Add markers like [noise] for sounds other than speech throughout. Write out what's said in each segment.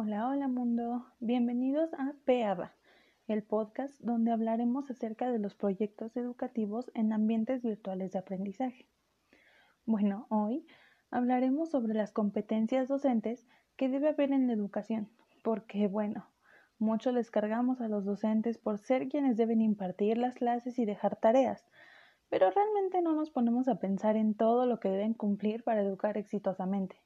Hola, hola mundo. Bienvenidos a PEABA, el podcast donde hablaremos acerca de los proyectos educativos en ambientes virtuales de aprendizaje. Bueno, hoy hablaremos sobre las competencias docentes que debe haber en la educación, porque bueno, mucho les cargamos a los docentes por ser quienes deben impartir las clases y dejar tareas, pero realmente no nos ponemos a pensar en todo lo que deben cumplir para educar exitosamente.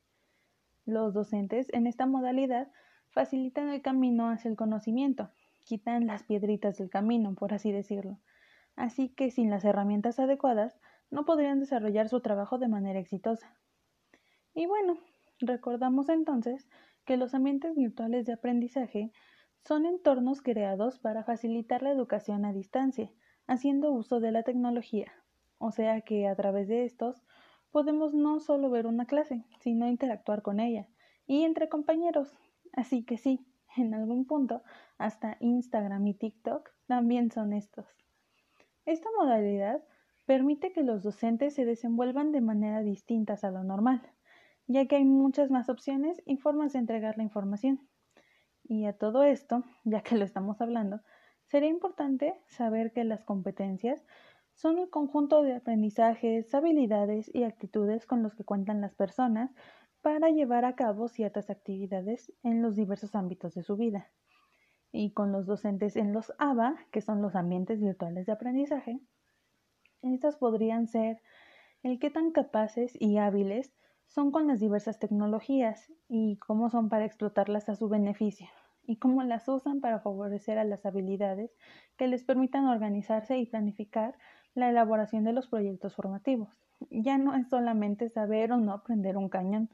Los docentes en esta modalidad facilitan el camino hacia el conocimiento, quitan las piedritas del camino, por así decirlo. Así que sin las herramientas adecuadas no podrían desarrollar su trabajo de manera exitosa. Y bueno, recordamos entonces que los ambientes virtuales de aprendizaje son entornos creados para facilitar la educación a distancia, haciendo uso de la tecnología. O sea que a través de estos podemos no solo ver una clase, sino interactuar con ella y entre compañeros. Así que sí, en algún punto, hasta Instagram y TikTok también son estos. Esta modalidad permite que los docentes se desenvuelvan de manera distinta a lo normal, ya que hay muchas más opciones y formas de entregar la información. Y a todo esto, ya que lo estamos hablando, sería importante saber que las competencias son el conjunto de aprendizajes, habilidades y actitudes con los que cuentan las personas para llevar a cabo ciertas actividades en los diversos ámbitos de su vida. Y con los docentes en los ABA, que son los ambientes virtuales de aprendizaje, estas podrían ser el qué tan capaces y hábiles son con las diversas tecnologías y cómo son para explotarlas a su beneficio y cómo las usan para favorecer a las habilidades que les permitan organizarse y planificar la elaboración de los proyectos formativos. Ya no es solamente saber o no aprender un cañón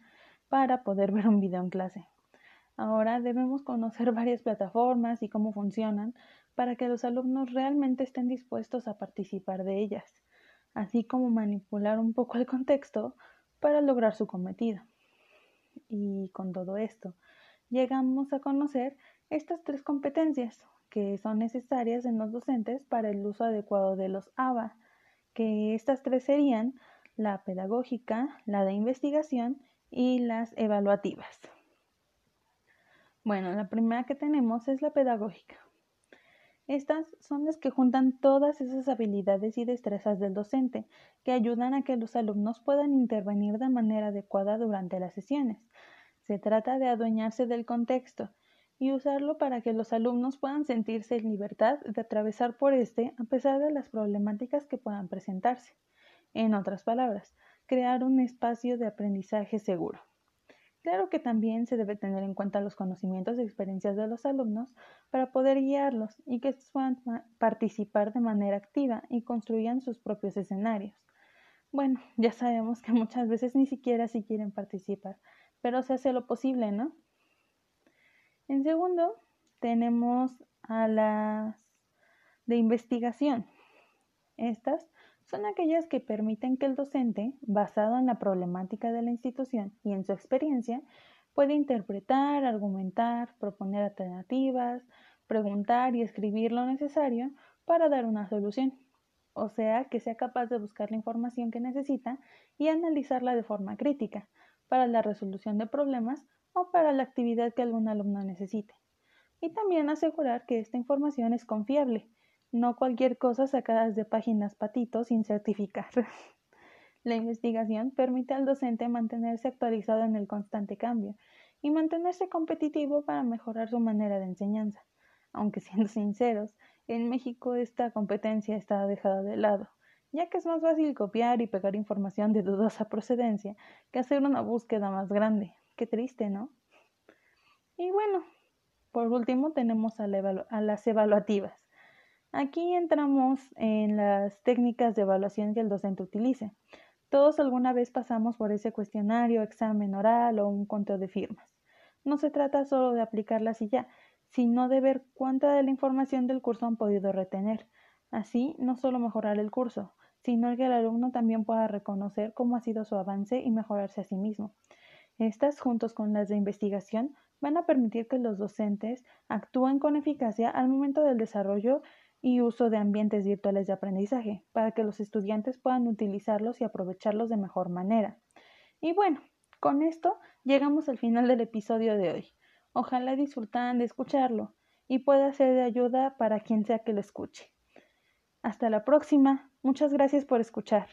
para poder [laughs] ver un video en clase. Ahora debemos conocer varias plataformas y cómo funcionan para que los alumnos realmente estén dispuestos a participar de ellas, así como manipular un poco el contexto para lograr su cometido. Y con todo esto, llegamos a conocer estas tres competencias que son necesarias en los docentes para el uso adecuado de los ABA, que estas tres serían la pedagógica, la de investigación y las evaluativas. Bueno, la primera que tenemos es la pedagógica. Estas son las que juntan todas esas habilidades y destrezas del docente que ayudan a que los alumnos puedan intervenir de manera adecuada durante las sesiones. Se trata de adueñarse del contexto y usarlo para que los alumnos puedan sentirse en libertad de atravesar por este a pesar de las problemáticas que puedan presentarse. En otras palabras, crear un espacio de aprendizaje seguro. Claro que también se debe tener en cuenta los conocimientos y experiencias de los alumnos para poder guiarlos y que puedan participar de manera activa y construyan sus propios escenarios. Bueno, ya sabemos que muchas veces ni siquiera si quieren participar, pero se hace lo posible, ¿no? En segundo, tenemos a las de investigación. Estas son aquellas que permiten que el docente, basado en la problemática de la institución y en su experiencia, puede interpretar, argumentar, proponer alternativas, preguntar y escribir lo necesario para dar una solución. O sea, que sea capaz de buscar la información que necesita y analizarla de forma crítica para la resolución de problemas o para la actividad que algún alumno necesite. Y también asegurar que esta información es confiable no cualquier cosa sacada de páginas patitos sin certificar. [laughs] La investigación permite al docente mantenerse actualizado en el constante cambio y mantenerse competitivo para mejorar su manera de enseñanza. Aunque siendo sinceros, en México esta competencia está dejada de lado, ya que es más fácil copiar y pegar información de dudosa procedencia que hacer una búsqueda más grande. Qué triste, ¿no? Y bueno, por último tenemos a, las evaluativas. Aquí entramos en las técnicas de evaluación que el docente utilice. Todos alguna vez pasamos por ese cuestionario, examen oral o un conteo de firmas. No se trata solo de aplicarlas y ya, sino de ver cuánta de la información del curso han podido retener. Así, no solo mejorar el curso, sino que el alumno también pueda reconocer cómo ha sido su avance y mejorarse a sí mismo. Estas, juntos con las de investigación, van a permitir que los docentes actúen con eficacia al momento del desarrollo y uso de ambientes virtuales de aprendizaje para que los estudiantes puedan utilizarlos y aprovecharlos de mejor manera. Y bueno, con esto llegamos al final del episodio de hoy. Ojalá disfrutaran de escucharlo y pueda ser de ayuda para quien sea que lo escuche. Hasta la próxima. Muchas gracias por escuchar.